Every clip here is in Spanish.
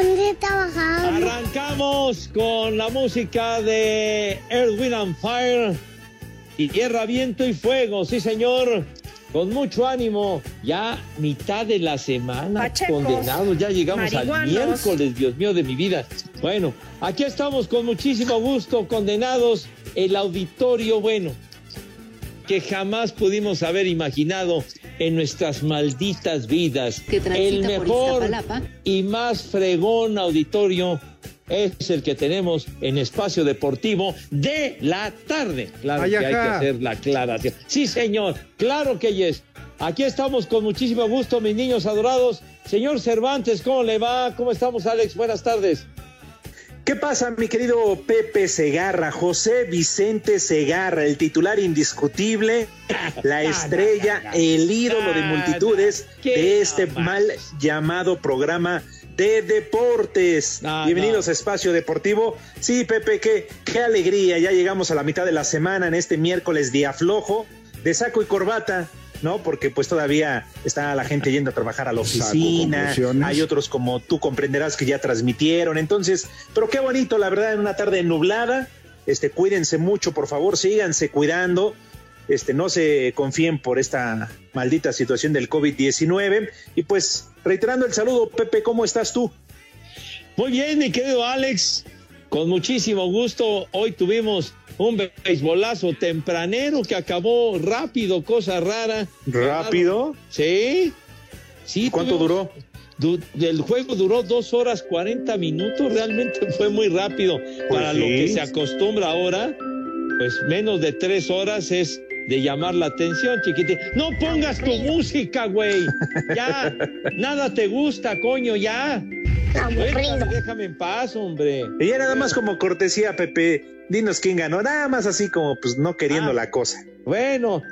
Ponte a trabajar. Arrancamos con la música de Earth, Wind and Fire y Tierra, Viento y Fuego, sí señor, con mucho ánimo, ya mitad de la semana, Pachecos, condenados, ya llegamos al miércoles, Dios mío de mi vida. Bueno, aquí estamos con muchísimo gusto, condenados, el auditorio, bueno, que jamás pudimos haber imaginado en nuestras malditas vidas. Que el mejor y más fregón auditorio es el que tenemos en Espacio Deportivo de la tarde. Claro Ay, que hay que hacer la aclaración. Sí, señor, claro que yes. Aquí estamos con muchísimo gusto, mis niños adorados. Señor Cervantes, ¿cómo le va? ¿Cómo estamos, Alex? Buenas tardes. ¿Qué pasa, mi querido Pepe Segarra? José Vicente Segarra, el titular indiscutible, la estrella, el ídolo de multitudes ¿Qué de este mal llamado programa de deportes. No, Bienvenidos no. a Espacio Deportivo. Sí, Pepe, qué, qué alegría. Ya llegamos a la mitad de la semana en este miércoles día flojo, de saco y corbata. ¿No? Porque pues todavía está la gente yendo a trabajar a la oficina, hay otros como tú comprenderás que ya transmitieron, entonces, pero qué bonito, la verdad, en una tarde nublada, este, cuídense mucho, por favor, síganse cuidando, este, no se confíen por esta maldita situación del COVID-19, y pues, reiterando el saludo, Pepe, ¿cómo estás tú? Muy bien, mi querido Alex. Con muchísimo gusto. Hoy tuvimos un beisbolazo tempranero que acabó rápido, cosa rara. ¿Rápido? Sí. Sí. ¿Cuánto duró? Du- el juego duró dos horas 40 minutos, realmente fue muy rápido. Para lo que se acostumbra ahora, pues menos de tres horas es de llamar la atención, chiquitín. No pongas tu música, güey. Ya, nada te gusta, coño, ya. Aburrido. Déjame, déjame en paz, hombre. Y ya nada más como cortesía, Pepe, dinos quién ganó, nada más así como pues no queriendo Ah. la cosa. Bueno,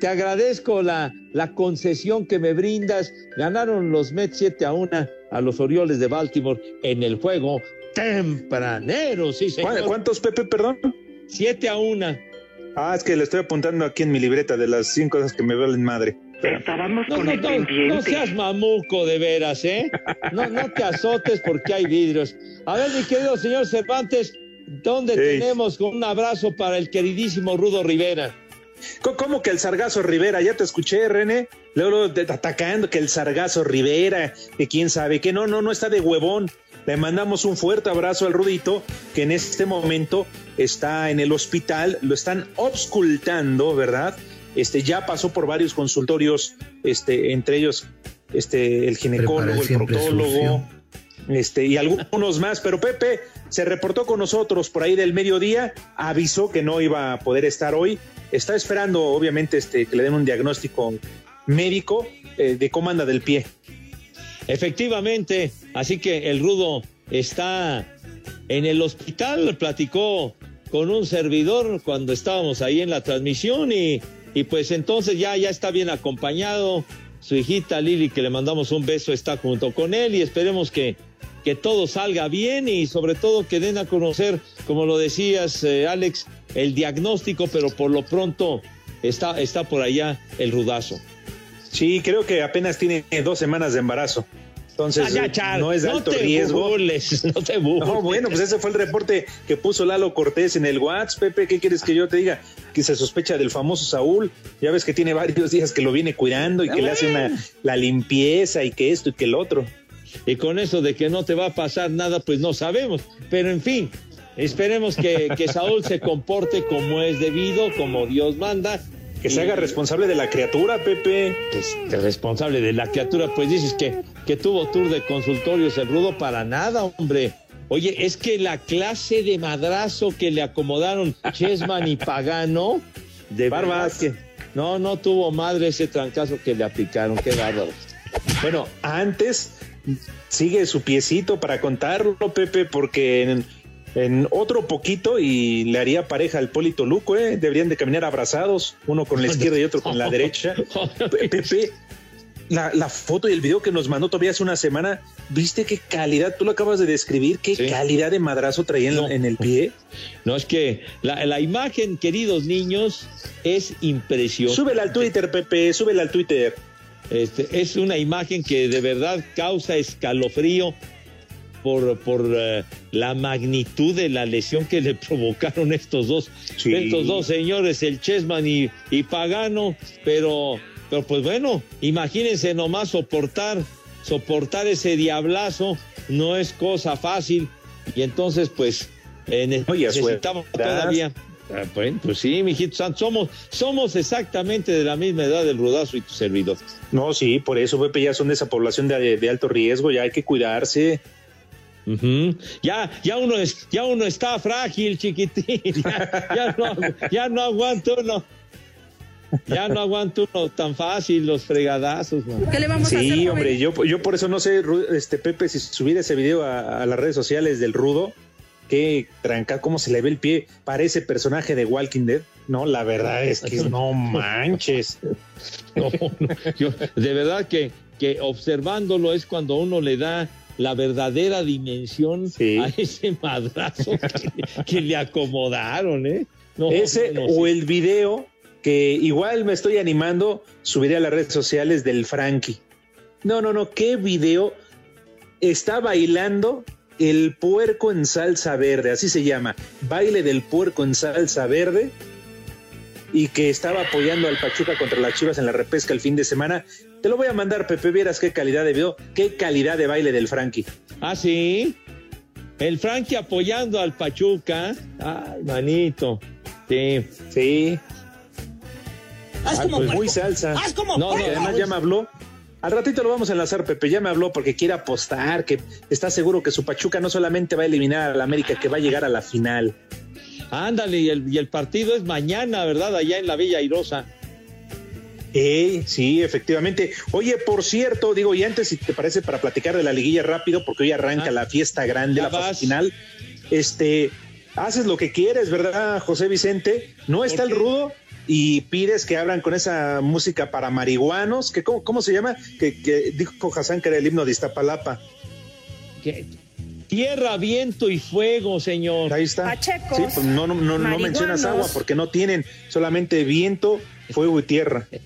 te agradezco la, la concesión que me brindas. Ganaron los Mets 7 a 1 a los Orioles de Baltimore en el juego tempranero, sí, ¿Cu- señor. ¿Cuántos, Pepe, perdón? 7 a 1. Ah, es que le estoy apuntando aquí en mi libreta de las 100 cosas que me valen madre. Estábamos No, con no, el no, pendiente. no seas mamuco de veras, ¿eh? No, no te azotes porque hay vidrios. A ver, mi querido señor Cervantes, ¿dónde tenemos con un abrazo para el queridísimo Rudo Rivera? ¿Cómo que el Sargazo Rivera? Ya te escuché, René. Luego, atacando que el Sargazo Rivera, que quién sabe, que no, no, no está de huevón. Le mandamos un fuerte abrazo al Rudito, que en este momento está en el hospital, lo están obscultando, ¿verdad? Este ya pasó por varios consultorios, este, entre ellos este, el ginecólogo, el proctólogo, este, y algunos más, pero Pepe se reportó con nosotros por ahí del mediodía, avisó que no iba a poder estar hoy, está esperando obviamente este, que le den un diagnóstico médico eh, de cómo anda del pie. Efectivamente, así que el rudo está en el hospital, platicó con un servidor cuando estábamos ahí en la transmisión y, y pues entonces ya, ya está bien acompañado. Su hijita Lili, que le mandamos un beso, está junto con él y esperemos que, que todo salga bien y sobre todo que den a conocer, como lo decías, eh, Alex, el diagnóstico, pero por lo pronto está, está por allá el rudazo. Sí, creo que apenas tiene dos semanas de embarazo. Entonces, ya, no es de alto te riesgo. burles, no te burles. No, bueno, pues ese fue el reporte que puso Lalo Cortés en el WhatsApp. Pepe, ¿qué quieres que yo te diga? Que se sospecha del famoso Saúl. Ya ves que tiene varios días que lo viene cuidando y que le hace una, la limpieza y que esto y que el otro. Y con eso de que no te va a pasar nada, pues no sabemos. Pero en fin, esperemos que, que Saúl se comporte como es debido, como Dios manda. Que se haga responsable de la criatura, Pepe. Este, responsable de la criatura, pues dices que, que tuvo tour de consultorios el rudo para nada, hombre. Oye, es que la clase de madrazo que le acomodaron Chessman y Pagano, de Barbas. que no, no tuvo madre ese trancazo que le aplicaron, qué bárbaro. Bueno, antes sigue su piecito para contarlo, Pepe, porque en, en otro poquito y le haría pareja al Polito Luco, ¿eh? Deberían de caminar abrazados, uno con la izquierda y otro con la derecha. Pe- Pepe, la, la foto y el video que nos mandó todavía hace una semana, ¿viste qué calidad? Tú lo acabas de describir, qué Sí. calidad de madrazo traía No. en el pie. No, es que la, la imagen, queridos niños, es impresionante. Súbela al Twitter, Pepe, súbela al Twitter. Este, es una imagen que de verdad causa escalofrío por, por eh, la magnitud de la lesión que le provocaron estos dos, Sí. estos dos señores, el Chessman y, y Pagano, pero, pero pues bueno, imagínense nomás soportar, soportar ese diablazo, no es cosa fácil, y entonces pues eh, Oye, necesitamos todavía. Ah, Bueno, pues sí, mijito santo, somos, somos exactamente de la misma edad del rudazo y tu servidor. No, sí, por eso, Pepe, ya son de esa población de, de alto riesgo, ya hay que cuidarse. Ujú. Ya, ya uno es, ya uno está frágil, chiquitín. Ya, ya no, ya no aguanto uno. Ya no aguanto uno tan fácil los fregadazos, man. ¿Qué le vamos a hacer? Sí, hombre, yo, yo por eso no sé, este Pepe, si subir ese video a, a las redes sociales del Rudo, que tranca, cómo se le ve el pie, parece personaje de Walking Dead. No, la verdad es que no manches. No, no, yo, de verdad que, que observándolo es cuando uno le da la verdadera dimensión Sí. a ese madrazo que, que le acomodaron, ¿eh? No, Ese no, o sí. el video que igual me estoy animando, subiré a las redes sociales del Frankie. No, no, no, qué video está bailando el puerco en salsa verde, así se llama, baile del puerco en salsa verde y que estaba apoyando al Pachuca contra las Chivas en la repesca el fin de semana. Te lo voy a mandar, Pepe, vieras qué calidad de video, qué calidad de baile del Frankie. Ah, sí. El Frankie apoyando al Pachuca. Ay, manito. Sí. Sí, Haz Ah, como pues muy salsa. Haz como No, no, además ya me habló. Al ratito lo vamos a enlazar, Pepe. Ya me habló porque quiere apostar, que está seguro que su Pachuca no solamente va a eliminar a la América, que va a llegar a la final. Ándale, y el, y el partido es mañana, ¿verdad? Allá en la Villa Airosa. Eh, sí, efectivamente. Oye, por cierto, digo, y antes, si te parece, para platicar de la liguilla rápido, porque hoy arranca Ah. la fiesta grande, la fase final. Este, haces lo que quieres, ¿verdad, José Vicente? No está el rudo y pides que abran con esa música para marihuanos, que cómo, cómo se llama? Que, que dijo Hassan que era el himno de Iztapalapa. ¿Qué? Tierra, viento y fuego, señor. Ahí está. Pachecos, sí, pues no, no, no, no mencionas agua porque no tienen solamente viento, fuego y tierra.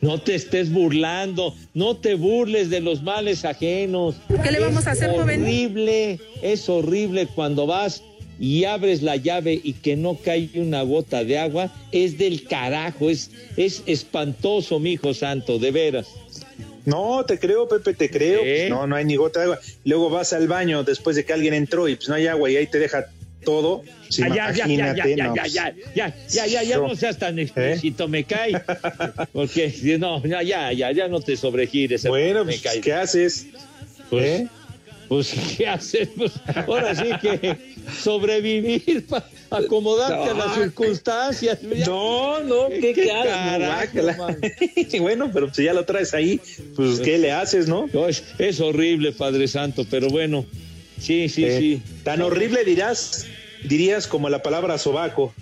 No te estés burlando, no te burles de los males ajenos. ¿Qué le vamos a hacer, es joven? horrible, es horrible cuando vas y abres la llave y que no cae una gota de agua, es del carajo, es, es espantoso, mi hijo santo, de veras. No, te creo, Pepe, te creo. ¿Eh? Pues no, no hay ni gota de agua. Luego vas al baño después de que alguien entró y pues no hay agua y ahí te deja todo. Sí, Ah, ya, ya, ya, ya, ya, ya, ya, ya, ya, ya, ya, no seas tan explícito, me cae. Porque no, ya, ya, ya, ya no te sobregires. Bueno, me pues, cae. ¿qué haces? Pues, ¿Eh? Pues, ¿qué haces? Pues, ahora sí que sobrevivir, pa- acomodarte a las circunstancias. No, no, qué, qué carajo, bueno, pero si ya lo traes ahí, pues ¿qué le haces, no? No, es, es horrible, Padre Santo, pero bueno, sí, sí, Eh, sí. Tan horrible dirás dirías como la palabra sobaco.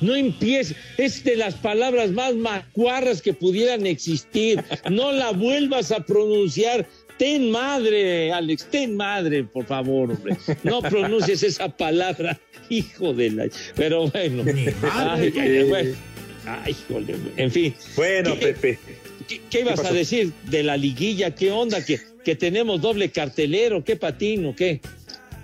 No empieces, es de las palabras más macuarras que pudieran existir. No la vuelvas a pronunciar. Ten madre, Alex, ten madre, por favor, hombre. No pronuncies esa palabra, hijo de la. Pero bueno. Ay, ay, ay, bueno. Ay, híjole, en fin. Bueno, ¿Qué- Pepe. ¿Qué, qué ibas a decir de la liguilla? ¿Qué onda? ¿Que, que tenemos doble cartelero? ¿Qué patino? ¿Qué?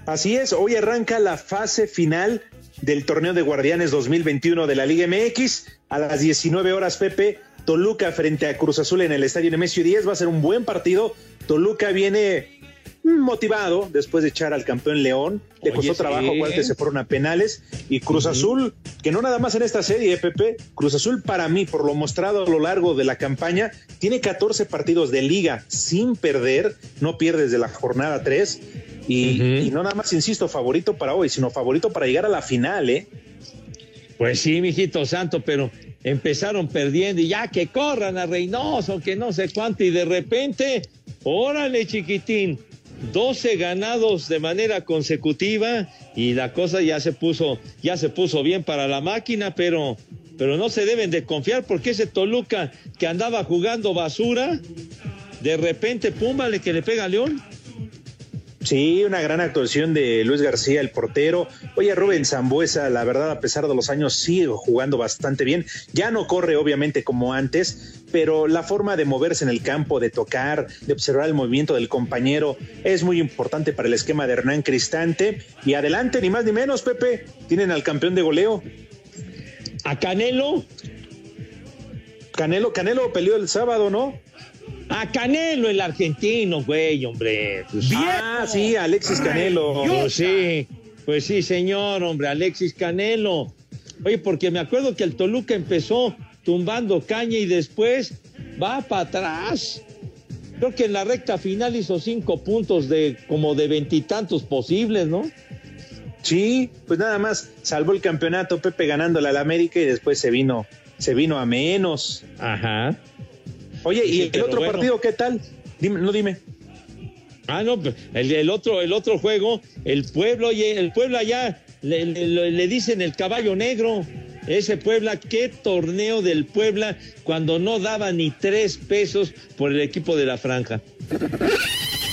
Así es, hoy arranca la fase final del torneo de Guardianes 2021 de la Liga MX. A las 19 horas, Pepe, Toluca frente a Cruz Azul en el Estadio Nemesio 10. Va a ser un buen partido. Toluca viene motivado después de echar al campeón León. Le Oye, costó sí. trabajo, acuérdate, se fueron a penales. Y Cruz Azul, que no nada más en esta serie, ¿eh, Pepe. Cruz Azul, para mí, por lo mostrado a lo largo de la campaña, tiene 14 partidos de liga sin perder. No pierde desde la jornada 3. Y, y no nada más, insisto, favorito para hoy, sino favorito para llegar a la final, ¿eh? Pues sí, mijito santo, pero empezaron perdiendo y ya que corran a Reynoso, que no sé cuánto, y de repente, órale, chiquitín, 12 ganados de manera consecutiva y la cosa ya se puso, ya se puso bien para la máquina, pero, pero no se deben de confiar porque ese Toluca que andaba jugando basura, de repente, pum, vale que le pega a León. Sí, una gran actuación de Luis García, el portero. Oye, Rubén Zambuesa, la verdad, a pesar de los años, sigue jugando bastante bien. Ya no corre, obviamente, como antes, pero la forma de moverse en el campo, de tocar, de observar el movimiento del compañero, es muy importante para el esquema de Hernán Cristante. Y adelante, ni más ni menos, Pepe, tienen al campeón de goleo. A Canelo, Canelo, Canelo peleó el sábado, ¿no? A Canelo el argentino, güey, hombre. Pues, Ah, sí, Alexis Canelo. Pues sí, pues sí, señor, hombre, Alexis Canelo. Oye, porque me acuerdo que el Toluca empezó tumbando caña y después va para atrás. Creo que en la recta final hizo cinco puntos de como de veintitantos posibles, ¿no? Sí, pues nada más salvó el campeonato Pepe ganándole al América y después se vino, se vino a menos. Ajá. Oye, ¿y el pero otro bueno. partido qué tal? Dime, no dime. Ah, no, pues, el, el otro, el otro juego, el pueblo, oye, el Puebla ya le, le- le dicen el caballo negro. Ese Puebla, qué torneo del Puebla cuando no daba ni tres pesos por el equipo de la franja.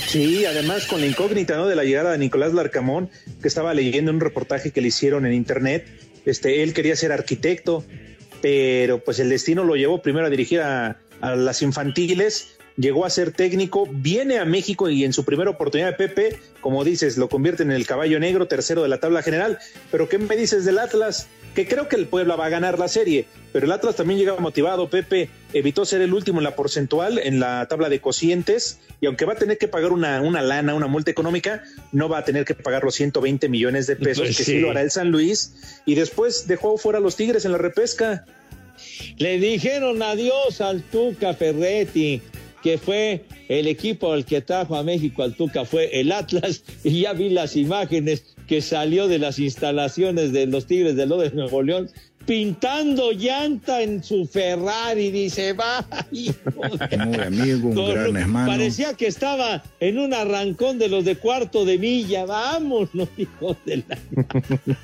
Sí, además con la incógnita ¿no? de la llegada de Nicolás Larcamón, que estaba leyendo un reportaje que le hicieron en internet. Este, él quería ser arquitecto, pero pues el destino lo llevó primero a dirigir a, a las infantiles, llegó a ser técnico, viene a México y en su primera oportunidad Pepe, como dices, lo convierte en el caballo negro, tercero de la tabla general. Pero ¿qué me dices del Atlas? Que creo que el Puebla va a ganar la serie, pero el Atlas también llega motivado, Pepe, evitó ser el último en la porcentual, en la tabla de cocientes, y aunque va a tener que pagar una, una lana, una multa económica, no va a tener que pagar los 120 millones de pesos, Pues que sí. sí. lo hará el San Luis, y después dejó fuera a los Tigres en la repesca. Le dijeron adiós al Tuca Ferretti, que fue el equipo al que trajo a México al Tuca, fue el Atlas, y ya vi las imágenes que salió de las instalaciones de los Tigres de Lo de Nuevo León, pintando llanta en su Ferrari, dice, va, hijo de- Muy amigo, un Con- gran hermano. Parecía que estaba en un arrancón de los de cuarto de milla, vámonos, hijo de la...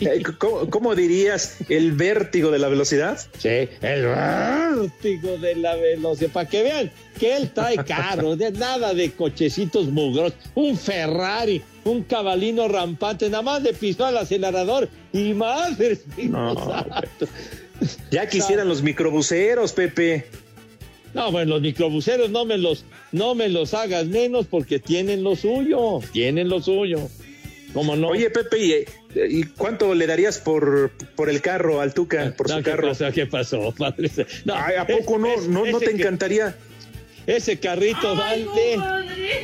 Eh, ¿Cómo, cómo dirías el vértigo de la velocidad? Sí, el vértigo de la velocidad, para que vean que él trae carro, de nada de cochecitos mugros, un Ferrari, un cabalino rampante, nada más de pisó al acelerador y madre. No. Ya quisieran los microbuseros, Pepe. No, bueno, los microbuseros no me los, no me los hagas menos porque tienen lo suyo, tienen lo suyo. ¿Cómo no? Oye, Pepe, ¿y, y cuánto le darías por, por el carro al Tuca, por No, su ¿qué carro? pasó? ¿Qué pasó, padre? No, Ay, ¿A poco es- no, es- no, no te que- encantaría? Ese carrito vale,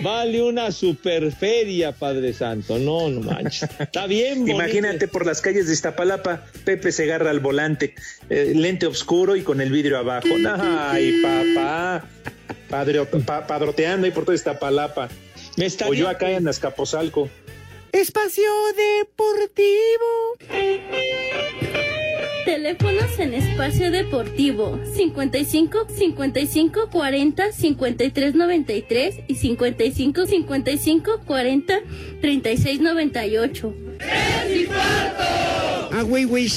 vale una superferia, Padre Santo. No, no manches. Está bien, bonito. Imagínate por las calles de Iztapalapa, Pepe se agarra al volante, eh, lente oscuro y con el vidrio abajo. Ay, papá. Padre, pa- padroteando ahí por toda Iztapalapa. Me O yo acá en Azcapotzalco. Espacio Deportivo. Teléfonos en espacio deportivo 55 55 40 53 93 y 55 55 40 36 98. Ah, güey, güey.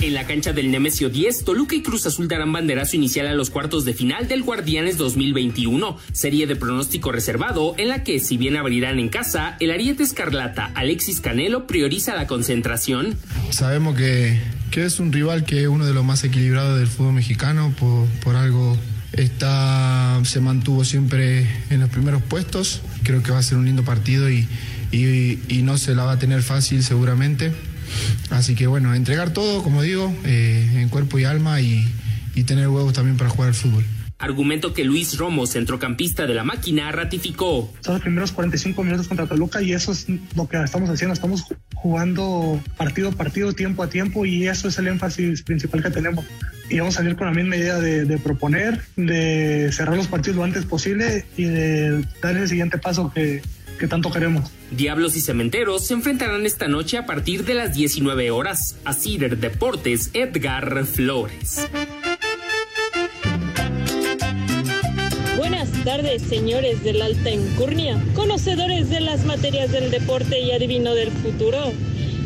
En la cancha del Nemesio 10, Toluca y Cruz Azul darán banderazo inicial a los cuartos de final del Guardianes 2021, serie de pronóstico reservado en la que, si bien abrirán en casa, el Ariete Escarlata Alexis Canelo prioriza la concentración. Sabemos que, que es un rival que es uno de los más equilibrados del fútbol mexicano, por, por algo está, se mantuvo siempre en los primeros puestos, creo que va a ser un lindo partido y, y- y no se la va a tener fácil seguramente. Así que bueno, entregar todo, como digo, eh, en cuerpo y alma y, y tener huevos también para jugar al fútbol. Argumento que Luis Romo, centrocampista de la máquina, ratificó. Son los primeros 45 minutos contra Toluca y eso es lo que estamos haciendo. Estamos ju- jugando partido a partido, tiempo a tiempo y eso es el énfasis principal que tenemos. Y vamos a salir con la misma idea de, de proponer, de cerrar los partidos lo antes posible y de dar el siguiente paso que, que tanto queremos. Diablos y Cementeros se enfrentarán esta noche a partir de las 19 horas. A Cider Deportes, Edgar Flores. Buenas tardes, señores de la alta encurnia, conocedores de las materias del deporte y adivino del futuro.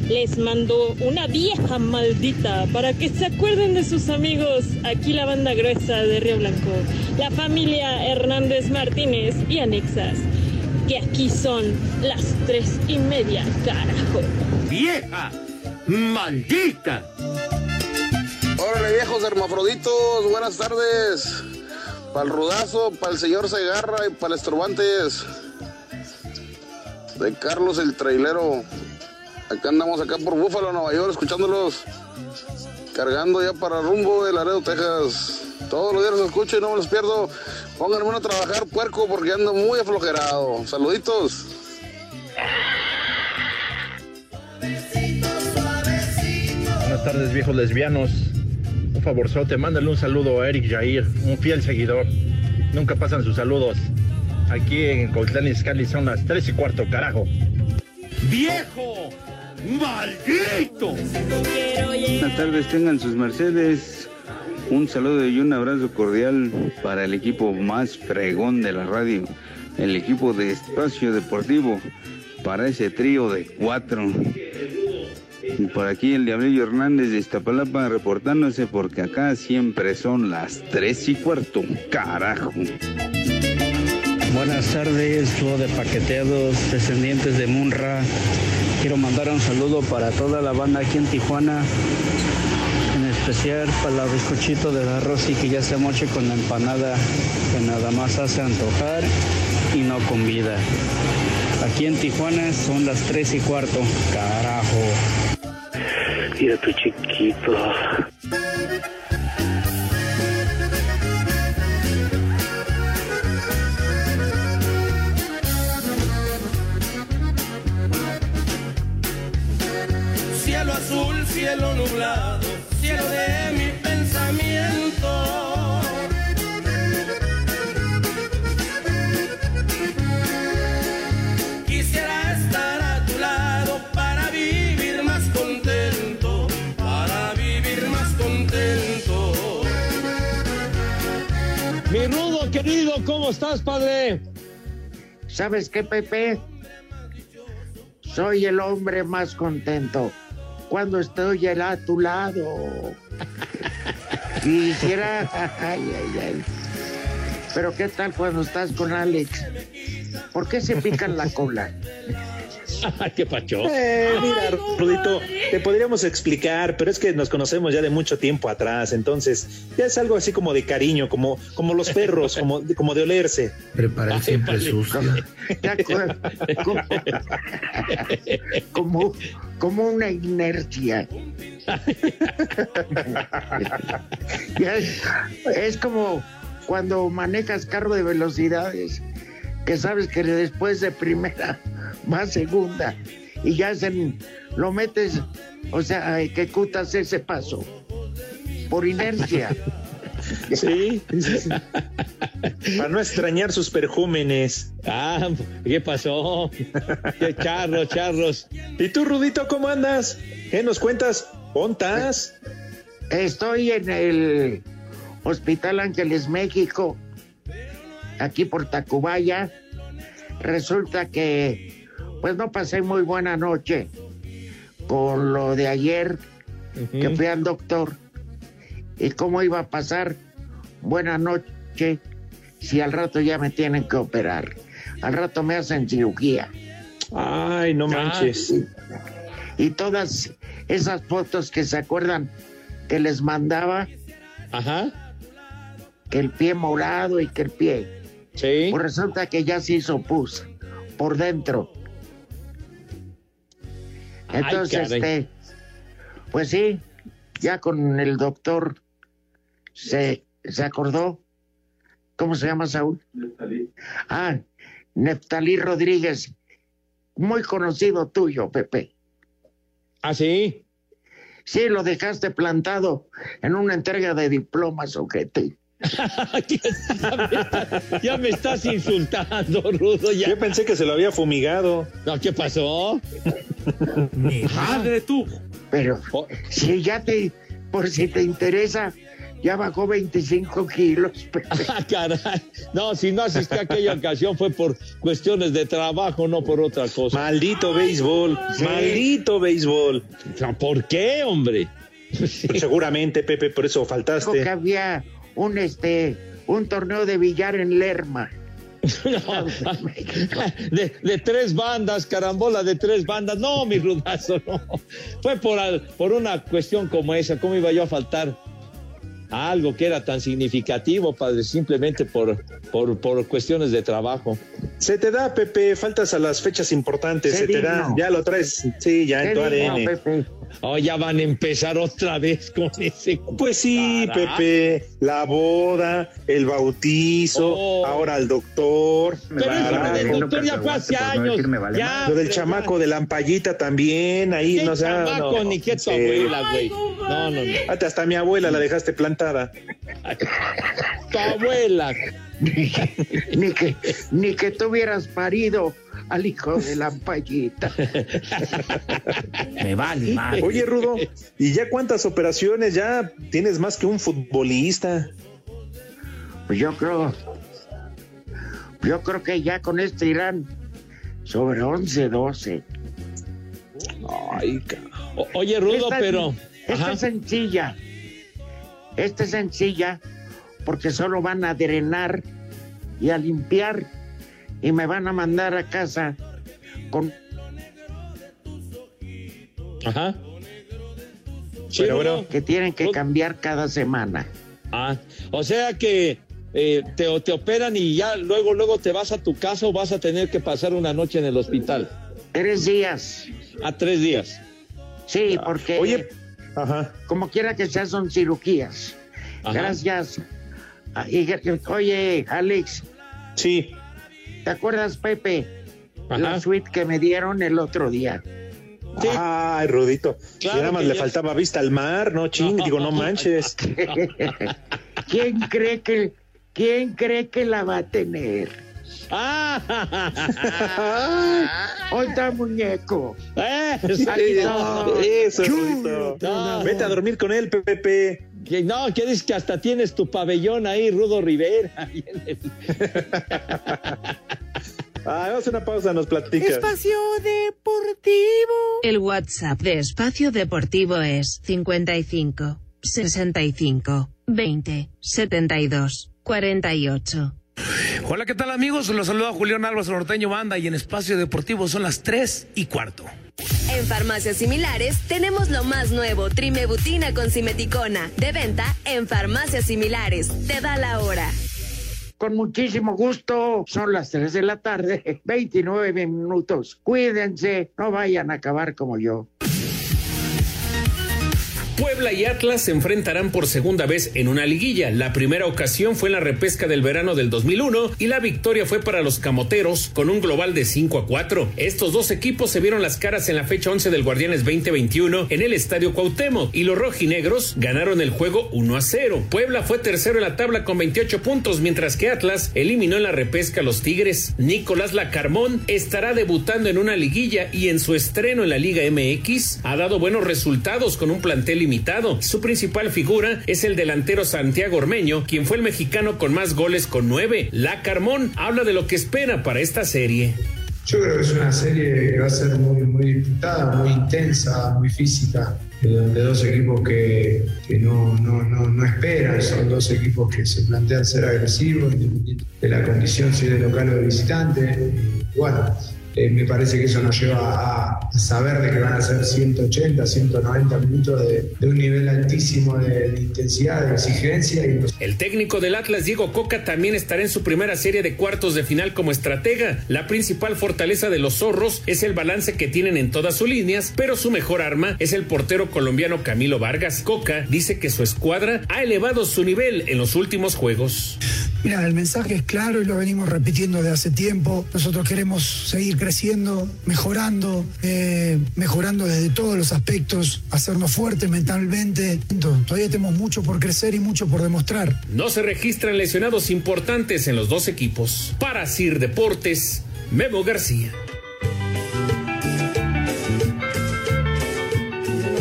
Les mando una vieja maldita para que se acuerden de sus amigos. Aquí la banda gruesa de Río Blanco, la familia Hernández Martínez y anexas. Que aquí son las tres y media, carajo. ¡Vieja! ¡Maldita! Órale, viejos hermafroditos, buenas tardes. Para el rudazo, para el señor Segarra y para el estorbantes. De Carlos el trailero. Acá andamos acá por Búfalo, Nueva York, escuchándolos. Cargando ya para rumbo de Laredo, Texas. Todos los días los escucho y no me los pierdo. Pónganme a trabajar, puerco, porque ando muy aflojerado. Saluditos. Buenas tardes, viejos lesbianos. Un favorzote, mándale un saludo a Eric Jair, un fiel seguidor. Nunca pasan sus saludos. Aquí en Coitlán Izcalli son las 3 y cuarto, carajo. ¡Viejo! ¡Maldito! Buenas tardes, tengan sus mercedes. Un saludo y un abrazo cordial para el equipo más fregón de la radio, el equipo de Espacio Deportivo, para ese trío de cuatro. Y por aquí el Diablillo Hernández de Iztapalapa reportándose porque acá siempre son las tres y cuarto. Carajo. Buenas tardes, dúo de paqueteados, descendientes de Munra. Quiero mandar un saludo para toda la banda aquí en Tijuana, en especial para el bizcochito de la Rosy que ya se moche con la empanada que nada más hace antojar y no con vida. Aquí en Tijuana son las tres y cuarto. Carajo. Mira tu chiquito. Cielo nublado, cielo de mi pensamiento. Quisiera estar a tu lado para vivir más contento, para vivir más contento. Mi rudo querido, ¿cómo estás, padre? ¿Sabes qué, Pepe? Soy el hombre más contento cuando estoy a tu lado. Quisiera. Ay, ay, ay. Pero ¿qué tal cuando estás con Alex? ¿Por qué se pican la cola? ¿Qué pacho? Eh, mira, Rudito, te podríamos explicar, pero es que nos conocemos ya de mucho tiempo atrás, entonces ya es algo así como de cariño, como, como los perros, como, como de olerse. Prepara el siempre sucio. Ya cu- como, como, como una inercia. Es, es como cuando manejas carro de velocidades, que sabes que después de primera va segunda y ya se, lo metes, o sea, ejecutas ese paso por inercia. Sí. Para no extrañar sus perjúmenes. Ah, ¿qué pasó? Qué charros, charros. ¿Y tú, Rudito, cómo andas? ¿Qué nos cuentas? ¿Pontas? Estoy en el Hospital Ángeles México, aquí por Tacubaya. Resulta que pues no pasé muy buena noche con lo de ayer que fui al doctor y cómo iba a pasar buena noche si al rato ya me tienen que operar. Al rato me hacen cirugía. Ay, no manches. Y todas esas fotos que se acuerdan que les mandaba. Ajá. Que el pie morado y que el pie. Sí. Pues resulta que ya se hizo pus por dentro. Entonces, este, pues sí, ya con el doctor se, se acordó. ¿Cómo se llama Saúl? Ah, Neftalí Rodríguez, muy conocido tuyo, Pepe. ¿Ah, sí? Sí, lo dejaste plantado en una entrega de diplomas, ojete. Ya me estás insultando, Rudo. Ya. Yo pensé que se lo había fumigado. No, ¿qué pasó? Mi madre tú. Pero si ya te, por si te interesa, ya bajó 25 kilos. Ah, caray. No, si no asistí a aquella ocasión fue por cuestiones de trabajo, no por otra cosa. Maldito béisbol. Sí. Maldito béisbol. ¿Por qué, hombre? Pues seguramente, Pepe, por eso Dijo que faltaste. había un este un torneo de billar en Lerma. No, de, de tres bandas, carambola de tres bandas. No, mi rudazo, no. Fue por, al- por una cuestión como esa. ¿Cómo iba yo a faltar a algo que era tan significativo, padre? Simplemente por, por, por cuestiones de trabajo. Se te da, Pepe, faltas a las fechas importantes, se te da. Ya lo traes, sí, ya en tu digno, ADN. Pepe. Oh, ya van a empezar otra vez con ese. Pues sí. Pepe, la boda, el bautizo, Oh. ahora el doctor. Pero eso Claro. del doctor ya fue hace años. Ya, Lo del chamaco de la ampallita también, ahí ¿Qué no sé. chamaco, no. ni qué tu abuela, güey. No, no, no. Hasta, hasta mi abuela la dejaste plantada. Tu abuela. ni que ni que tú hubieras parido al hijo de la ampallita. Me vale madre. Oye, Rudo, ¿y ya cuántas operaciones? Ya tienes más que un futbolista. Pues yo creo yo creo que ya con este irán sobre 11, 12. Ay, O- oye, Rudo, Esta- pero. Esta Ajá. es sencilla. Esta es sencilla porque solo van a drenar y a limpiar y me van a mandar a casa con Ajá. Sí, Pero bueno. que tienen que cambiar cada semana. Ah, o sea que eh, te, te operan y ya luego, luego te vas a tu casa o vas a tener que pasar una noche en el hospital. Tres días. A tres días. Sí, porque Oye, ajá. como quiera que sea son cirugías. Ajá. Gracias. Ah, Oye, Alex, Sí, ¿te acuerdas, Pepe? Ajá. La suite que me dieron el otro día. Sí. Ay, Rudito. Si Claro nada más le ya- faltaba vista al mar, no ching, digo, no manches. ¿Quién cree que quién cree que la va a tener? Ah, Hoy está muñeco. eh, Exacto. Eso. Rudito. No. Vete a dormir con él, Pepe. Que no, que dices que hasta tienes tu pabellón ahí, Rudo Rivera. el- Ah, vamos a una pausa, nos platicas. Espacio Deportivo. El WhatsApp de Espacio Deportivo es 55 65 20 72 48. Hola, ¿qué tal amigos? Los saluda Julián Álvarez Norteño Banda y en Espacio Deportivo son las 3 y cuarto. En farmacias similares tenemos lo más nuevo, trimebutina con simeticona, de venta en farmacias similares. Te da la hora. Con muchísimo gusto. Son las 3 de la tarde, 29 minutos. Cuídense, no vayan a acabar como yo. Puebla y Atlas se enfrentarán por segunda vez en una liguilla. La primera ocasión fue en la repesca del verano del 2001 y la victoria fue para los camoteros con un global de 5 a 4. Estos dos equipos se vieron las caras en la fecha 11 del Guardianes 2021 en el Estadio Cuauhtémoc y los rojinegros ganaron el juego 1 a 0. Puebla fue tercero en la tabla con 28 puntos mientras que Atlas eliminó en la repesca a los Tigres. Nicolás Lacarmón estará debutando en una liguilla y en su estreno en la Liga MX ha dado buenos resultados con un plantel limitado. Su principal figura es el delantero Santiago Ormeño, quien fue el mexicano con más goles con nueve. La Carmón habla de lo que espera para esta serie. Yo creo que es una serie que va a ser muy, muy disputada, muy intensa, muy física, de dos equipos que, no, no, no, no esperan, son dos equipos que se plantean ser agresivos, independiente de la condición si de local o de visitante. Bueno, eh, me parece que eso nos lleva a, saber de que van a ser 180, 190 minutos de, de un nivel altísimo de, de intensidad, de exigencia y El técnico del Atlas, Diego Coca, también estará en su primera serie de cuartos de final como estratega. La principal fortaleza de los zorros es el balance que tienen en todas sus líneas, pero su mejor arma es el portero colombiano Camilo Vargas. Coca dice que su escuadra ha elevado su nivel en los últimos juegos. Mira, el mensaje es claro y lo venimos repitiendo de hace tiempo. Nosotros queremos seguir creciendo, mejorando, eh, mejorando desde todos los aspectos, hacernos fuertes mentalmente. Entonces, todavía tenemos mucho por crecer y mucho por demostrar. No se registran lesionados importantes en los dos equipos. Para Sir Deportes, Memo García.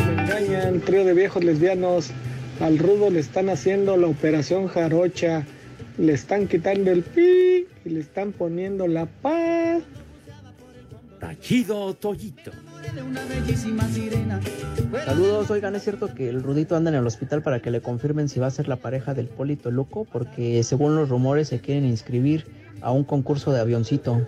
me engañan, trío de viejos lesbianos. Al rudo le están haciendo la operación jarocha. Le están quitando el pi y le están poniendo la pa. Tachido Toyito. Saludos, oigan, es cierto que el Rudito anda en el hospital para que le confirmen si va a ser la pareja del Polito Loco, porque según los rumores se quieren inscribir a un concurso de avioncito.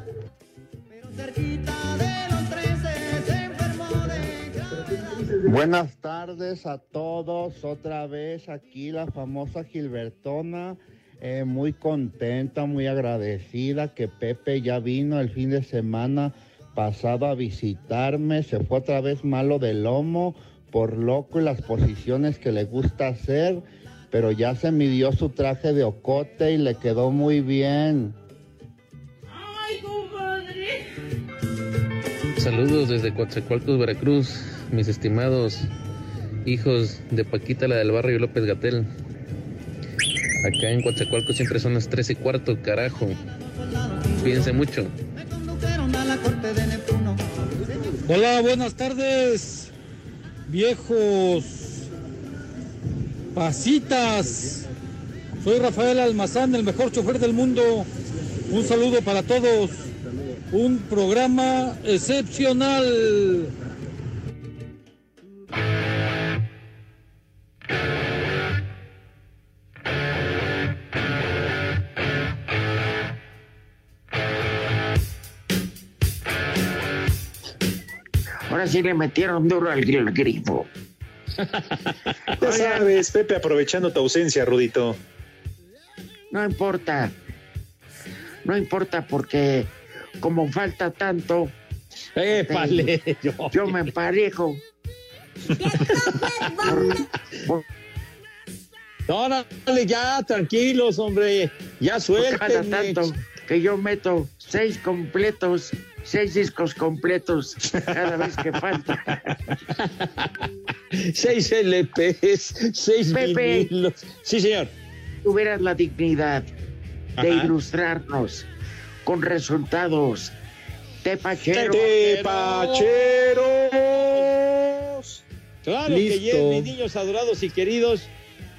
Buenas tardes a todos, otra vez aquí la famosa Gilbertona, eh, muy contenta, muy agradecida que Pepe ya vino el fin de semana pasado a visitarme, se fue otra vez malo del lomo, por loco y las posiciones que le gusta hacer, pero ya se midió su traje de ocote y le quedó muy bien. Saludos desde Coatzacoalcos, Veracruz, mis estimados hijos de Paquita, la del barrio López Gatel. Acá en Coatzacoalcos siempre son las 3 y cuarto, carajo. Cuídense mucho. Hola, buenas tardes, viejos pasitas. Soy Rafael Almazán, el mejor chofer del mundo. Un saludo para todos. Un programa excepcional. Ahora sí le metieron duro al gri- grifo. Ya sabes, Pepe, aprovechando tu ausencia, Rudito. No importa. No importa porque como falta tanto, Épale, eh, yo, me emparejo. Por- No, no, dale, ya, tranquilos, hombre. Ya cada suelten. tanto que yo meto seis completos, seis discos completos cada vez que falta. seis LPs, seis Pepe. vinilos. Sí, señor. Tuvieras la dignidad de ilustrarnos con resultados tepacheros. Tepacheros. Claro Listo. que mis niños adorados y queridos.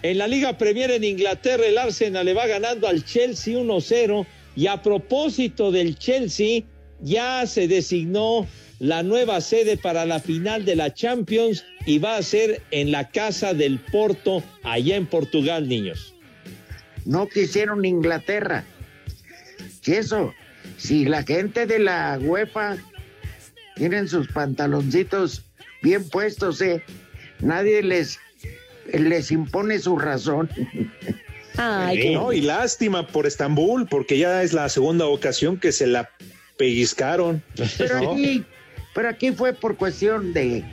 En la Liga Premier en Inglaterra, el Arsenal le va ganando al Chelsea 1-0. Y a propósito del Chelsea, ya se designó la nueva sede para la final de la Champions y va a ser en la casa del Porto, allá en Portugal, niños. No quisieron Inglaterra. Si eso, si la gente de la UEFA tienen sus pantaloncitos bien puestos, ¿eh? nadie les, les impone su razón. Sí, no, y lástima por Estambul, porque ya es la segunda ocasión que se la pellizcaron. Pero ¿no? aquí, pero aquí fue por cuestión de,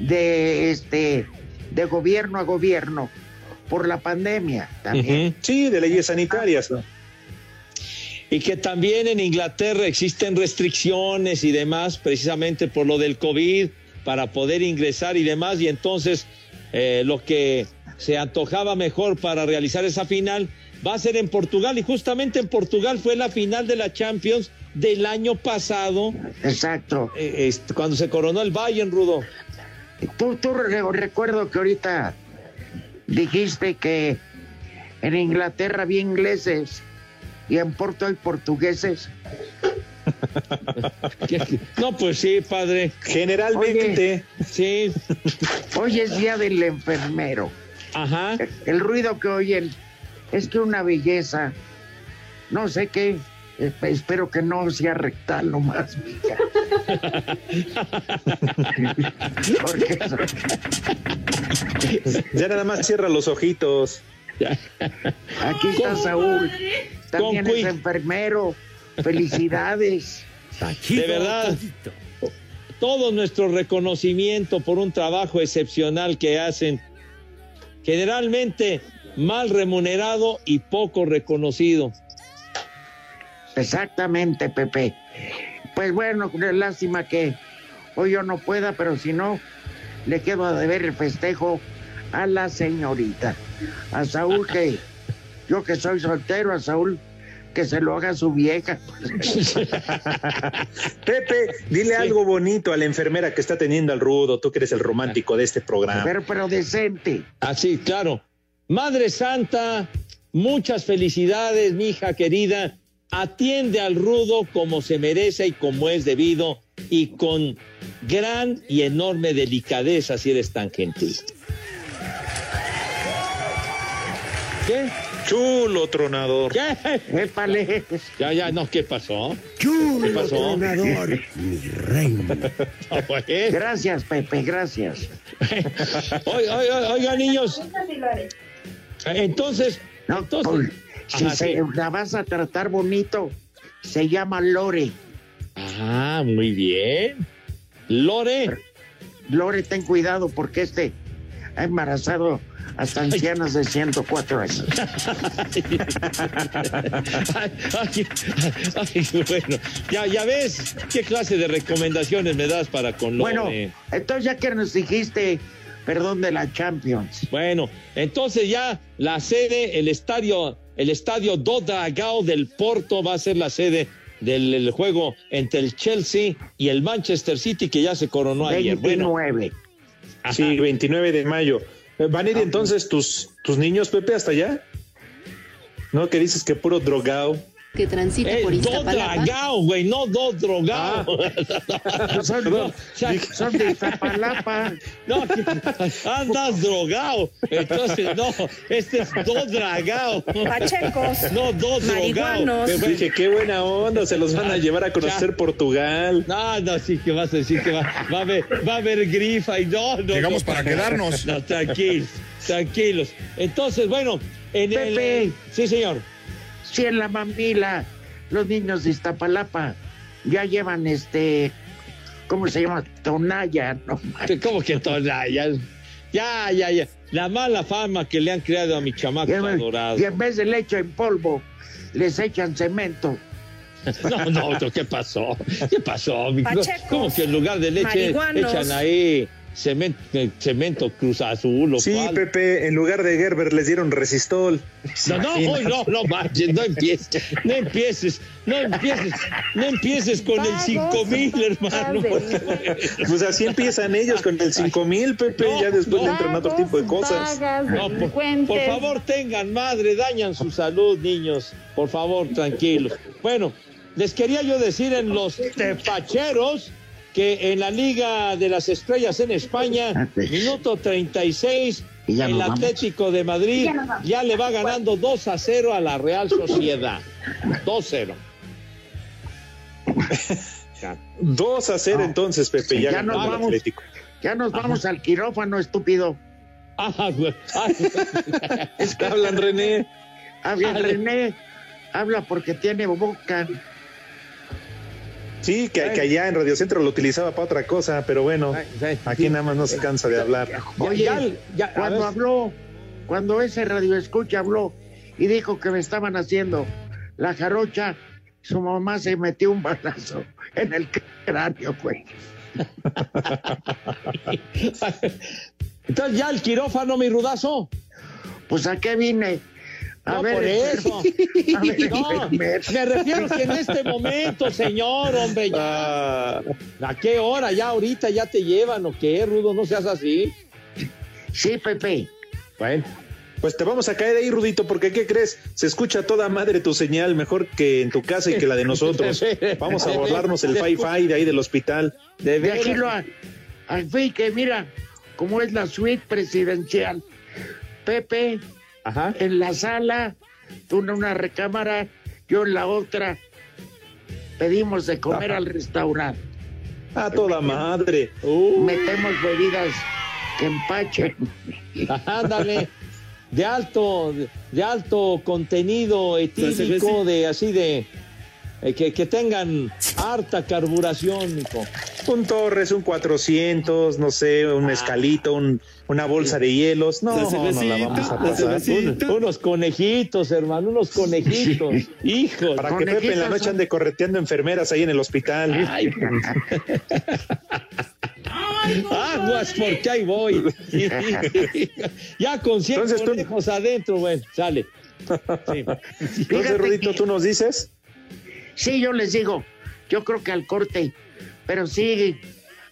de este, de gobierno a gobierno, por la pandemia también. Ujú. Sí, de leyes sanitarias. Y que también en Inglaterra existen restricciones y demás, precisamente por lo del COVID, para poder ingresar y demás. Y entonces eh, lo que se antojaba mejor para realizar esa final va a ser en Portugal. Y justamente en Portugal fue la final de la Champions del año pasado. Exacto. cuando se coronó el Bayern, Rudo. Tú, tú re- recuerdo que ahorita dijiste que en Inglaterra había ingleses y en Porto hay portugueses. No, pues sí, padre. Generalmente. Sí. Hoy es día del enfermero. Ajá. El ruido que oyen es que una belleza, no sé qué, eh, espero que no sea rectal nomás, mija. Porque Ya nada más cierra los ojitos. aquí está Saúl, también es enfermero. Felicidades. De verdad. Todo nuestro reconocimiento por un trabajo excepcional que hacen, generalmente mal remunerado y poco reconocido. Exactamente, Pepe. Pues bueno, lástima que hoy yo no pueda, pero si no, le quedo a deber el festejo a la señorita. A Saúl que, yo que soy soltero, a Saúl que se lo haga su vieja. Pepe, dile algo bonito a la enfermera que está teniendo al rudo, tú que eres el romántico de este programa. Pero, pero decente. Así, claro. Madre Santa, muchas felicidades, mi hija querida. Atiende al rudo como se merece y como es debido y con gran y enorme delicadeza si eres tan gentil. ¿Qué? Chulo tronador. ¿Qué? Épale. Ya, ya, no, ¿qué pasó? Chulo ¿Qué pasó? tronador, mi reina. Gracias, Pepe, gracias. Oiga, oiga, oiga, niños. Entonces, No, entonces, Ajá, se- la vas a tratar bonito, se llama Lore. Ah, muy bien. Lore. Lore, ten cuidado porque este ha embarazado hasta ancianas de 104 años. Ay, ay, ay, bueno, ya, ya ves qué clase de recomendaciones me das para con Lore. Bueno, entonces ya que nos dijiste, perdón, de la Champions. Bueno, entonces ya la sede, el estadio, el estadio do Dragao del Porto va a ser la sede del el juego entre el Chelsea y el Manchester City que ya se coronó ayer. Bueno, 29. Sí, 29 de mayo. Eh, ¿Van a Ah, ir entonces tus, tus niños, Pepe, hasta allá? ¿No? Que dices que puro drogado. Que transita Eh, por do Iztapalapa. dragao, güey, no do drogao. Son, Perdón. son de Iztapalapa. No, andas drogado. Entonces, no, este es do dragao. Pachecos. No, do drogao. Marihuanos. Pero- Dije, qué buena onda, se los van a llevar a conocer Portugal. No, no, sí que vas a decir que va, va a haber, va a haber grifa y no, no. Llegamos no. para quedarnos. No, tranquilos, tranquilos. Entonces, bueno, en Pepe. el. Sí, señor. Si en la mamila los niños de Iztapalapa ya llevan este, ¿cómo se llama? Tonalla, no ¿Cómo que tonalla? Ya, ya, ya. La mala fama que le han creado a mi chamaco adorado. Y en vez de leche en polvo, les echan cemento. No, no, ¿qué pasó? ¿Qué pasó? ¿Cómo que en lugar de leche marihuanos. echan ahí cemento, cemento Cruz Azul o Sí, cuál? Pepe, en lugar de Gerber les dieron resistol. No, no, hoy no, no manches, no empieces, no empieces, no empieces, no empieces con el cinco mil, hermano. Pues así empiezan ellos con el 5000, Pepe, No, ya después le no. entran a otro tipo de cosas. No, por, por favor, tengan madre, dañan su salud, niños. Por favor, tranquilos. Bueno, les quería yo decir en los tepacheros que en la Liga de las Estrellas en España, minuto 36, Y ya el vamos. Atlético de Madrid Ya le va ganando 2 a 0 a la Real Sociedad. 2-0. 2 a 0 entonces, Pepe, ya, Ya ganó nos el vamos. Atlético. Ya nos vamos al quirófano, estúpido. Ah, Hablan, René. Habla René, habla porque tiene boca. Sí, que, que allá en Radio Centro lo utilizaba para otra cosa, pero bueno, aquí nada más no se cansa de hablar. Oye, ya- ya, a cuando habló, cuando ese radio escucha habló y dijo que me estaban haciendo la jarocha, su mamá se metió un balazo en el cráneo, güey. Entonces ya el quirófano, mi rudazo. Pues a qué vine. A No, ver, por eso. a ver, No, me refiero que en este momento, señor, hombre, ya. ¿A qué hora? Ya ahorita ya te llevan o qué, Rudo, no seas así. Sí, Pepe. Bueno, Pues te vamos a caer ahí, Rudito, porque ¿qué crees? Se escucha toda madre tu señal, mejor que en tu casa y que la de nosotros. Vamos a borrarnos el fi-fi de ahí del hospital. De De aquí lo al fin que mira cómo es la suite presidencial. Pepe en la sala, tú en una recámara, yo en la otra. Pedimos de comer al restaurante. A toda madre. Metemos bebidas que empachen. Ándale. De alto, de alto contenido etílico, de así de eh, que, que tengan harta carburación, mijo. Un Torres, un 400, no sé, un mezcalito, un- una bolsa de hielos. No, no la vamos a pasar. Un- unos conejitos, hermano, unos conejitos. Hijos. Para que Pepe en la noche ande correteando enfermeras ahí en el hospital. Aguas, porque ahí voy. ya con 100 conejos adentro, bueno, sale. Entonces, Rudito, ¿tú nos dices? Sí, yo les digo, yo creo que al corte, pero sí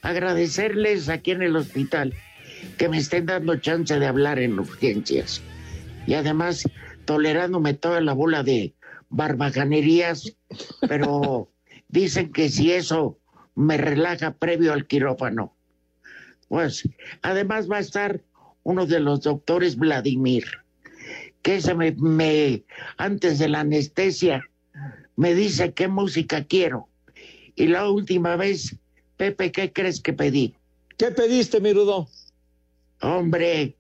agradecerles aquí en el hospital que me estén dando chance de hablar en urgencias y además tolerándome toda la bola de barbajanerías, pero dicen que si eso me relaja previo al quirófano. Pues además va a estar uno de los doctores Vladimir, que se me, me antes de la anestesia me dice qué música quiero. Y la última vez, Pepe, ¿qué crees que pedí? ¿Qué pediste, mi Rudo? Hombre,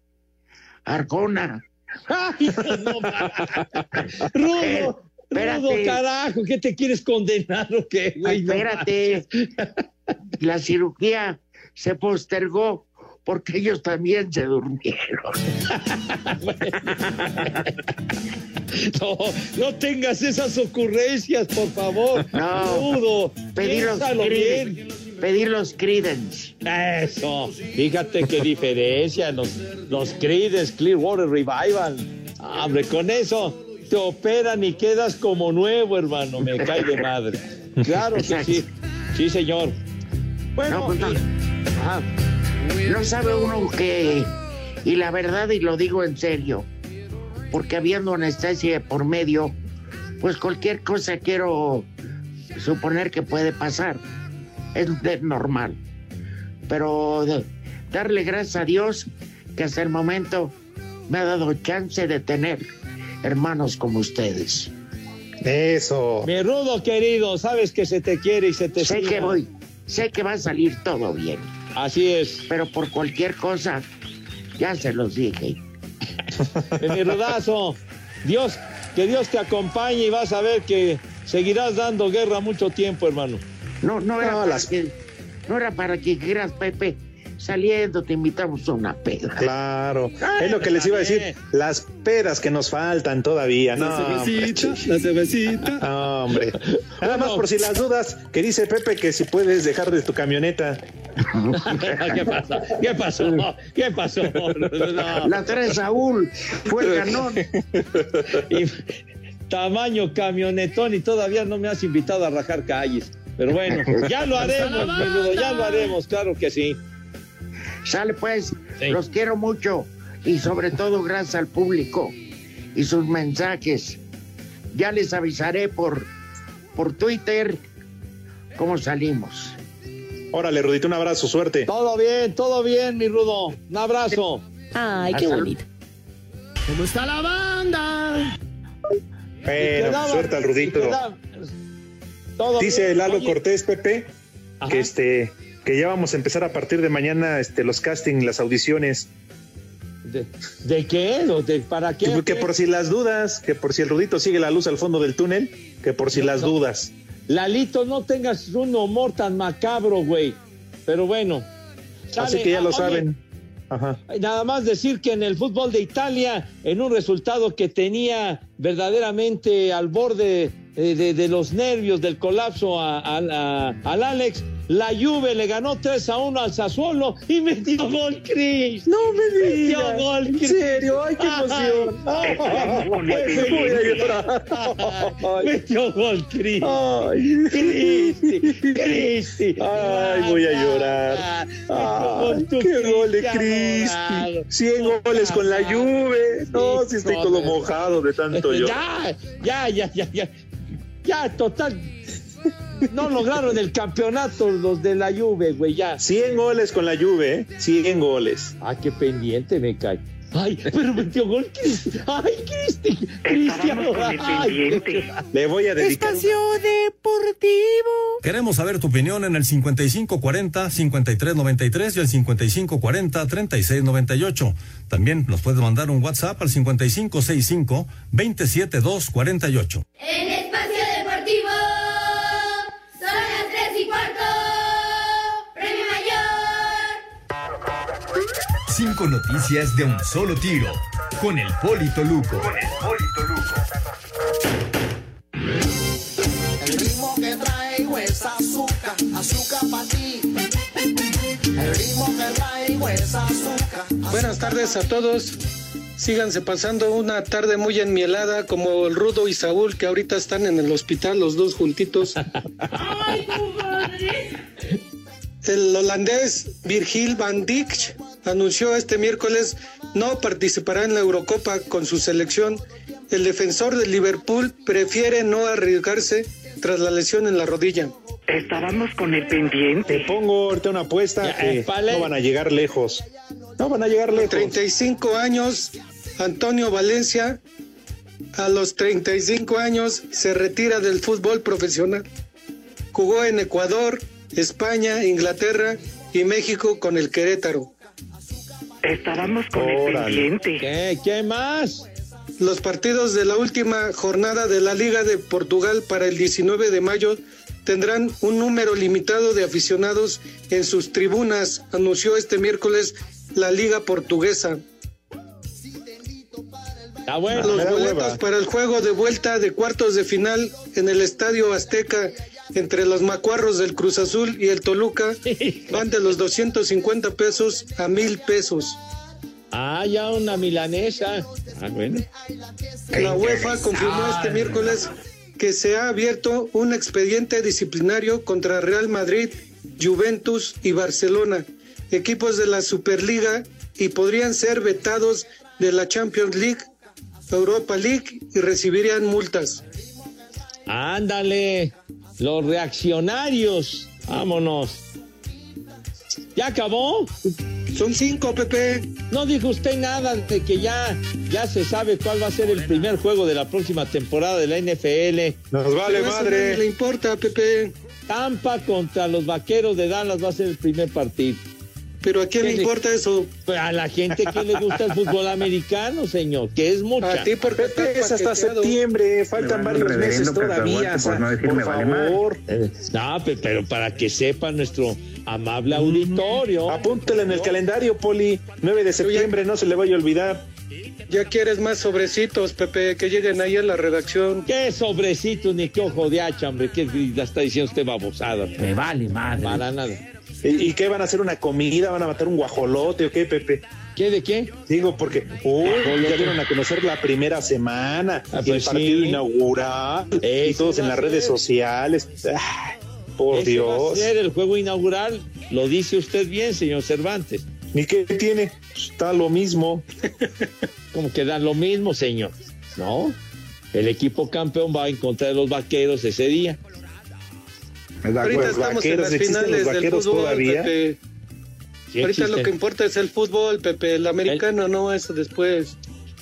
Arjona. Ay, no, Rudo, Espérate. Rudo, carajo, ¿qué te quieres condenar o qué, güey? Espérate. La cirugía se postergó porque ellos también se durmieron. No, no tengas esas ocurrencias, por favor. No. Rudo, Pedir los. Creedence, pedir los Creedence. Eso, fíjate qué diferencia, los, los Creedence Clearwater Revival. Ah, Hombre, con eso te operan y quedas como nuevo, hermano, me cae de madre. Claro que sí, sí, señor. Bueno, No, pues no. y- ajá. No sabe uno que, y la verdad, y lo digo en serio, porque habiendo anestesia por medio, pues cualquier cosa quiero suponer que puede pasar. Es de- normal. Pero de- darle gracias a Dios que hasta el momento me ha dado chance de tener hermanos como ustedes. Eso. Mi rudo querido, sabes que se te quiere y se te Sé estima. que voy, sé que va a salir todo bien. Así es. Pero por cualquier cosa, ya se los dije. De mi rudazo, Dios, que Dios te acompañe y vas a ver que seguirás dando guerra mucho tiempo, hermano. No, no era, para, que, no era para que dijeras, Pepe, saliendo te invitamos a una peda. Claro. Es lo que les iba a decir. Las pedas que nos faltan todavía. No, hombre. la cervecita. No, hombre. Nada más por si las dudas, que dice Pepe que si puedes dejar de tu camioneta. ¿Qué pasó? ¿Qué pasó? ¿Qué pasó? No. La trae Saúl, fue el ganón. Y tamaño camionetón y todavía no me has invitado a rajar calles. Pero bueno, ya lo haremos, mi rudo, ya lo haremos, claro que sí. Sale pues, los quiero mucho y sobre todo gracias al público y sus mensajes. Ya les avisaré por, por Twitter cómo salimos. Órale, Rudito, un abrazo, suerte. Todo bien, todo bien, mi rudo. Un abrazo. Ay, qué bonito. ¿Cómo está la banda? Bueno, quedaba- suerte al Rudito. y quedaba- todo Dice bien. Lalo Oye, Cortés, Pepe, que este que ya vamos a empezar a partir de mañana este, los castings, las audiciones. ¿De, de qué? ¿O de- ¿Para qué? Que, que por si las dudas, que por si el Rudito sigue la luz al fondo del túnel, que por si las dudas. Lalito, no tengas un humor tan macabro, güey. Pero bueno. Así que ya lo Oye, saben. Ajá. Nada más decir que en el fútbol de Italia, en un resultado que tenía verdaderamente al borde eh, de, de los nervios del colapso a- a- a- al Alex, La Juve le ganó 3 a 1 al Sassuolo y metió gol Cris. No me Metió digas. gol En Cris. serio, ay, qué emoción. Ay, Ay, voy a llorar. Ay. Metió gol Cris. Ay. Cristi, Cristi. Ay, voy a llorar. Ay, qué gol de Cristi. 100 goles con la Juve. No, si estoy todo mojado de tanto yo. Ya, ya, ya, ya, ya. Ya, total. No lograron el campeonato los de la Juve, güey, ya. 100 goles con la Juve, ¿eh? 100 goles. Ah, qué pendiente me cae. Ay, pero metió gol. Ay, Cristi. Cristiano. Ay, Le voy a dedicar. Deportivo. Queremos saber tu opinión en el 5540-5393 y el 5540-3698. También nos puedes mandar un WhatsApp al 5565-27248. En Espacio Cinco noticias de un solo tiro. Con el Polito Luco. El ritmo que traigo es azúcar, azúcar para ti. El ritmo que traigo es azúcar. Buenas tardes a todos. Síganse pasando una tarde muy enmielada como el Rudo y Saúl que ahorita están en el hospital los dos juntitos. El holandés Virgil van Dijk anunció este miércoles no participará en la Eurocopa con su selección. El defensor del Liverpool prefiere no arriesgarse tras la lesión en la rodilla. Estábamos con el pendiente. Te pongo ahorita una apuesta Ya, que eh, no van a llegar lejos. No van a llegar lejos. 35 años, Antonio Valencia, a los 35 años se retira del fútbol profesional. Jugó en Ecuador, España, Inglaterra y México con el Querétaro. Estábamos con el pendiente. ¿Qué? ¿Qué más? Los partidos de la última jornada de la Liga de Portugal para el 19 de mayo tendrán un número limitado de aficionados en sus tribunas, anunció este miércoles la Liga Portuguesa. Está bueno. Los boletos para el juego de vuelta de cuartos de final en el Estadio Azteca entre los Macuarros del Cruz Azul y el Toluca van de los 250 pesos a mil pesos. Ah, ya una milanesa. Ah, bueno. La UEFA confirmó este miércoles que se ha abierto un expediente disciplinario contra Real Madrid, Juventus y Barcelona, equipos de la Superliga y podrían ser vetados de la Champions League, Europa League y recibirían multas. Ándale, los reaccionarios. Vámonos. ¿Ya acabó? Son cinco, Pepe. No dijo usted nada de que ya, ya se sabe cuál va a ser el primer juego de la próxima temporada de la NFL. Nos vale Pero madre. no le importa, Pepe. Tampa contra los vaqueros de Dallas va a ser el primer partido. Pero a quién le importa eso? Pues a la gente que le gusta el fútbol americano, señor, que es mucha. A ti por Pepe, es hasta septiembre, faltan varios meses todavía. por, por favor. Eh, No, pe- pero para que sepa nuestro amable auditorio. Apúntele en el calendario, Poli. 9 de septiembre, no se le vaya a olvidar. Ya quieres más sobrecitos, Pepe, que lleguen ahí a la redacción. ¿Qué sobrecito ni qué ojo de hacha, hombre? ¿Qué la está diciendo usted babosada? Me vale madre. Para nada. ¿Y, y qué van a hacer? ¿Una comida? ¿Van a matar un guajolote o qué, Pepe? ¿Qué de qué? Digo, porque uy, ya dieron a conocer la primera semana Ah, y el pues partido sí. inaugural y todos en a las redes sociales. Ay, por va a Dios. ser el juego inaugural. Lo dice usted bien, señor Cervantes. ¿Ni qué tiene? Está lo mismo. Como que dan lo mismo, señor. ¿No? El equipo campeón va en contra de los vaqueros ese día. Ahorita estamos en las ¿existen finales los del fútbol, todavía? Pepe. Sí Ahorita existe. lo que importa es el fútbol, Pepe. El americano no, eso después.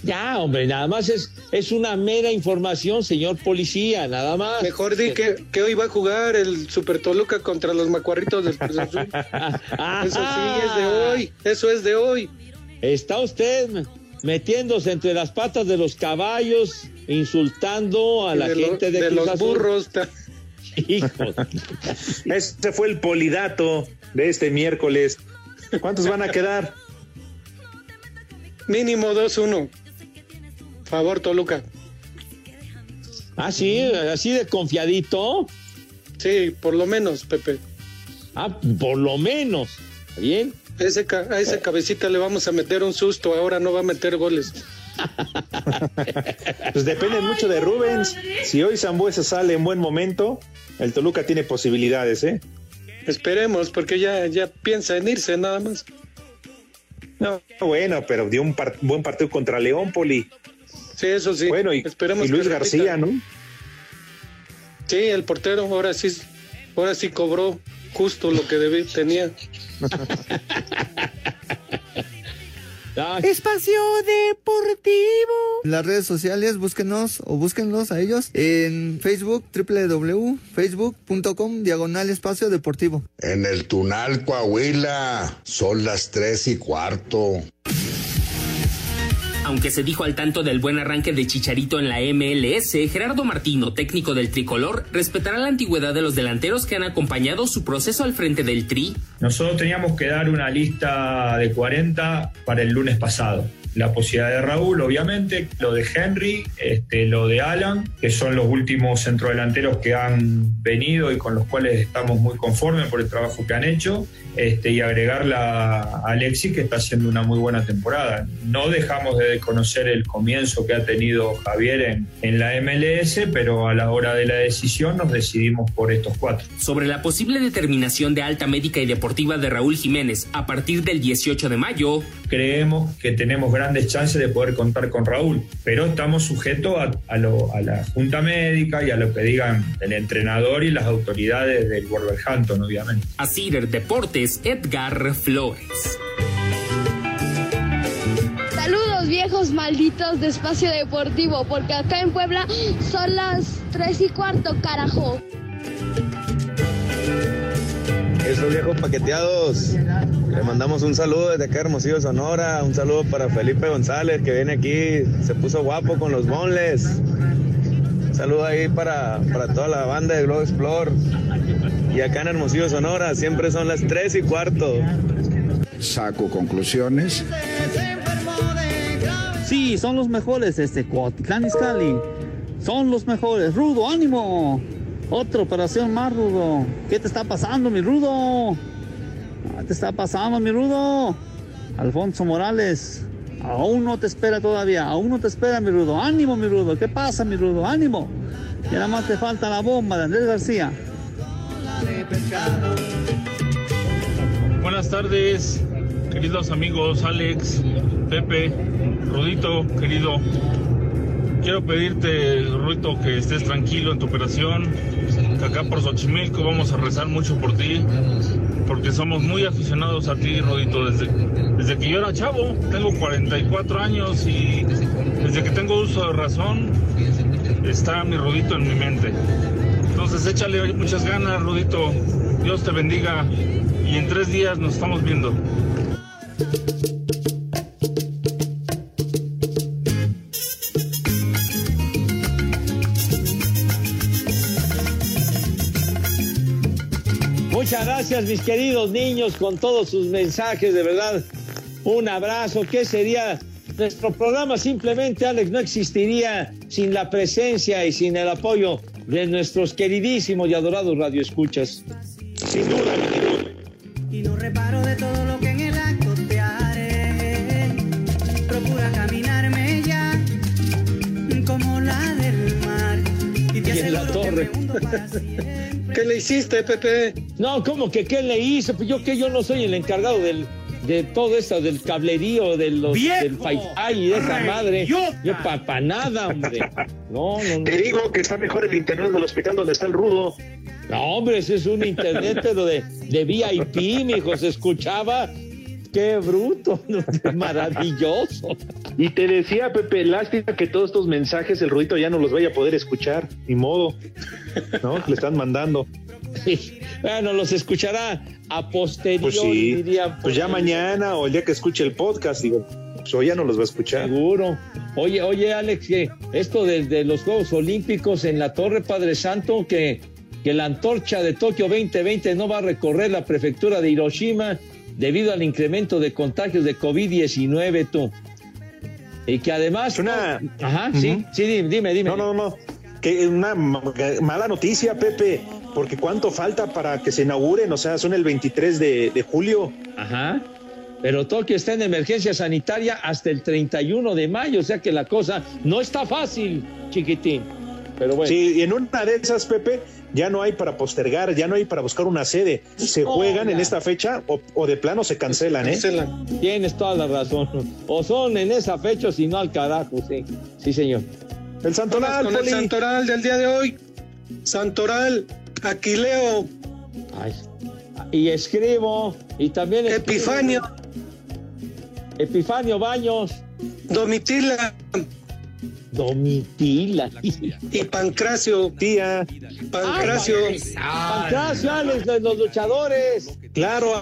Ya, hombre, nada más es, es una mera información, señor policía, nada más. Mejor di que, que hoy va a jugar el Super Toluca contra los Macuarritos del Cruz Azul. Eso sí, es de hoy. Eso es de hoy. Está usted metiéndose entre las patas de los caballos, insultando a la de lo- gente de, de Cruz los Azul. burros. Hijo. Este fue el polidato de este miércoles. ¿Cuántos van a quedar? Mínimo 2-1. Favor, Toluca. Ah, sí, así de confiadito. Sí, por lo menos, Pepe. Ah, por lo menos. ¿Bien? Ese a ese cabecita le vamos a meter un susto, ahora no va a meter goles. Pues depende mucho de Rubens. Si hoy Zambuesa sale en buen momento, el Toluca tiene posibilidades, ¿eh? Esperemos, porque ya, ya piensa en irse nada más. No, bueno, pero dio un par- buen partido contra León, Poli. Sí, eso sí. Bueno, y, Esperemos y Luis. García, ¿no? Sí, el portero ahora sí, ahora sí cobró justo lo que debí, tenía. Espacio Deportivo. Las redes sociales, búsquenos o búsquenlos a ellos en Facebook, www.facebook.com, diagonal espacio deportivo. En el Tunal, Coahuila, son las tres y cuarto. Aunque se dijo al tanto del buen arranque de Chicharito en la MLS, Gerardo Martino, técnico del tricolor, respetará la antigüedad de los delanteros que han acompañado su proceso al frente del Tri. Nosotros teníamos que dar una lista de 40 para el lunes pasado. La posibilidad de Raúl, obviamente, lo de Henry, este, lo de Alan, que son los últimos centrodelanteros que han venido y con los cuales estamos muy conformes por el trabajo que han hecho, este, y agregarla a Alexis, que está haciendo una muy buena temporada. No dejamos de conocer el comienzo que ha tenido Javier en, en la MLS, pero a la hora de la decisión nos decidimos por estos cuatro. Sobre la posible determinación de alta médica y deportiva de Raúl Jiménez a partir del 18 de mayo, creemos que tenemos grandes chances de poder contar con Raúl, pero estamos sujetos a, a lo- a la Junta Médica y a lo que digan el entrenador y las autoridades del Wolverhampton, obviamente. a Cider Deportes, Edgar Flores. Saludos viejos malditos de Espacio Deportivo, porque acá en Puebla son las 3 y cuarto, carajo. Esos viejos paqueteados. Le mandamos un saludo desde acá, Hermosillo, Sonora. Un saludo para Felipe González, que viene aquí. Se puso guapo con los bonles. Un saludo ahí para, para toda la banda de Globo Explore. Y acá en Hermosillo, Sonora, siempre son las 3 y cuarto. Saco conclusiones. Sí, son los mejores, este Cuautitlán Izcalli. Son los mejores. Rudo, ánimo. Otra operación más, Rudo. ¿Qué te está pasando, mi Rudo? ¿Qué te está pasando, mi Rudo? Alfonso Morales. Aún no te espera todavía. Aún no te espera, mi Rudo. Ánimo, mi Rudo. ¿Qué pasa, mi Rudo? Ánimo. Ya nada más te falta la bomba de Andrés García. Buenas tardes, queridos amigos Alex, Pepe, Rudito, querido. Quiero pedirte, Rudito, que estés tranquilo en tu operación. Que acá por Xochimilco vamos a rezar mucho por ti, porque somos muy aficionados a ti, Rudito. Desde, desde que yo era chavo, tengo 44 años y desde que tengo uso de razón, está mi Rudito en mi mente. Entonces échale muchas ganas, Rudito. Dios te bendiga y en tres días nos estamos viendo. Gracias, mis queridos niños, con todos sus mensajes, de verdad. Un abrazo. ¿Qué sería? Nuestro programa simplemente, Alex, no existiría sin la presencia y sin el apoyo de nuestros queridísimos y adorados radioescuchas. Sin duda, Y no reparo de todo lo que en el acto te haré. Procura caminarme ya como la del mar. Y te Y en la aseguro que torre. me hundo para siempre. ¿Qué le hiciste, Pepe? No, ¿cómo que qué le hice? Pues yo que yo no soy el encargado del, de todo esto, del cablerío, de los, del fi y de esa madre. Yo para nada, hombre. No, no, no. Te digo que está mejor el internet del hospital donde está el rudo. No, hombre, ese es un internet, pero de, de VIP, mijo, se escuchaba. Qué bruto, maravilloso. Y te decía, Pepe, lástima que todos estos mensajes el rudito ya no los vaya a poder escuchar, ni modo. ¿No? Le están mandando. Bueno, los escuchará a posteriori, Pues sí, diría. pues ya mañana o el día que escuche el podcast, digo, pues hoy ya no los va a escuchar. Seguro. Oye, oye, Alex, que esto desde los Juegos Olímpicos en la Torre Padre Santo, que, que la antorcha de Tokio 2020 no va a recorrer la prefectura de Hiroshima debido al incremento de contagios de COVID-19, tú. Y que además... Ajá, sí, sí, dime, dime. dime. No, no, no. Que una ma- mala noticia, Pepe. porque cuánto falta para que se inauguren, o sea, son el 23 de, de julio. Ajá. Pero Tokio está en emergencia sanitaria hasta el 31 de mayo, o sea que la cosa no está fácil, chiquitín. Pero bueno. Sí, y en una de esas, Pepe, ya no hay para postergar, ya no hay para buscar una sede. Se juegan en esta fecha o, o de plano se cancelan, ¿eh? Tienes toda la razón. O son en esa fecha o si no al carajo, sí. Sí, señor. El Santoral, Con el. Santoral del día de hoy. Santoral, Aquileo, Ay. Y escribo, y también escribo. Epifanio, Epifanio Baños, Domitila Domitila. y Pancracio. Tía, Pancracio. Pancracio, Alex, de los luchadores, claro,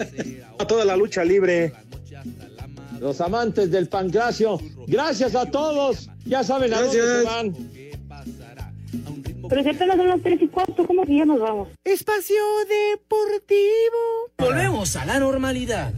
a toda la lucha libre. los amantes del Pancracio. Gracias a todos. Ya saben a dónde Gracias. se van. Pero si apenas son las tres y cuarto, ¿cómo que ya nos vamos? Espacio Deportivo. Volvemos a la normalidad.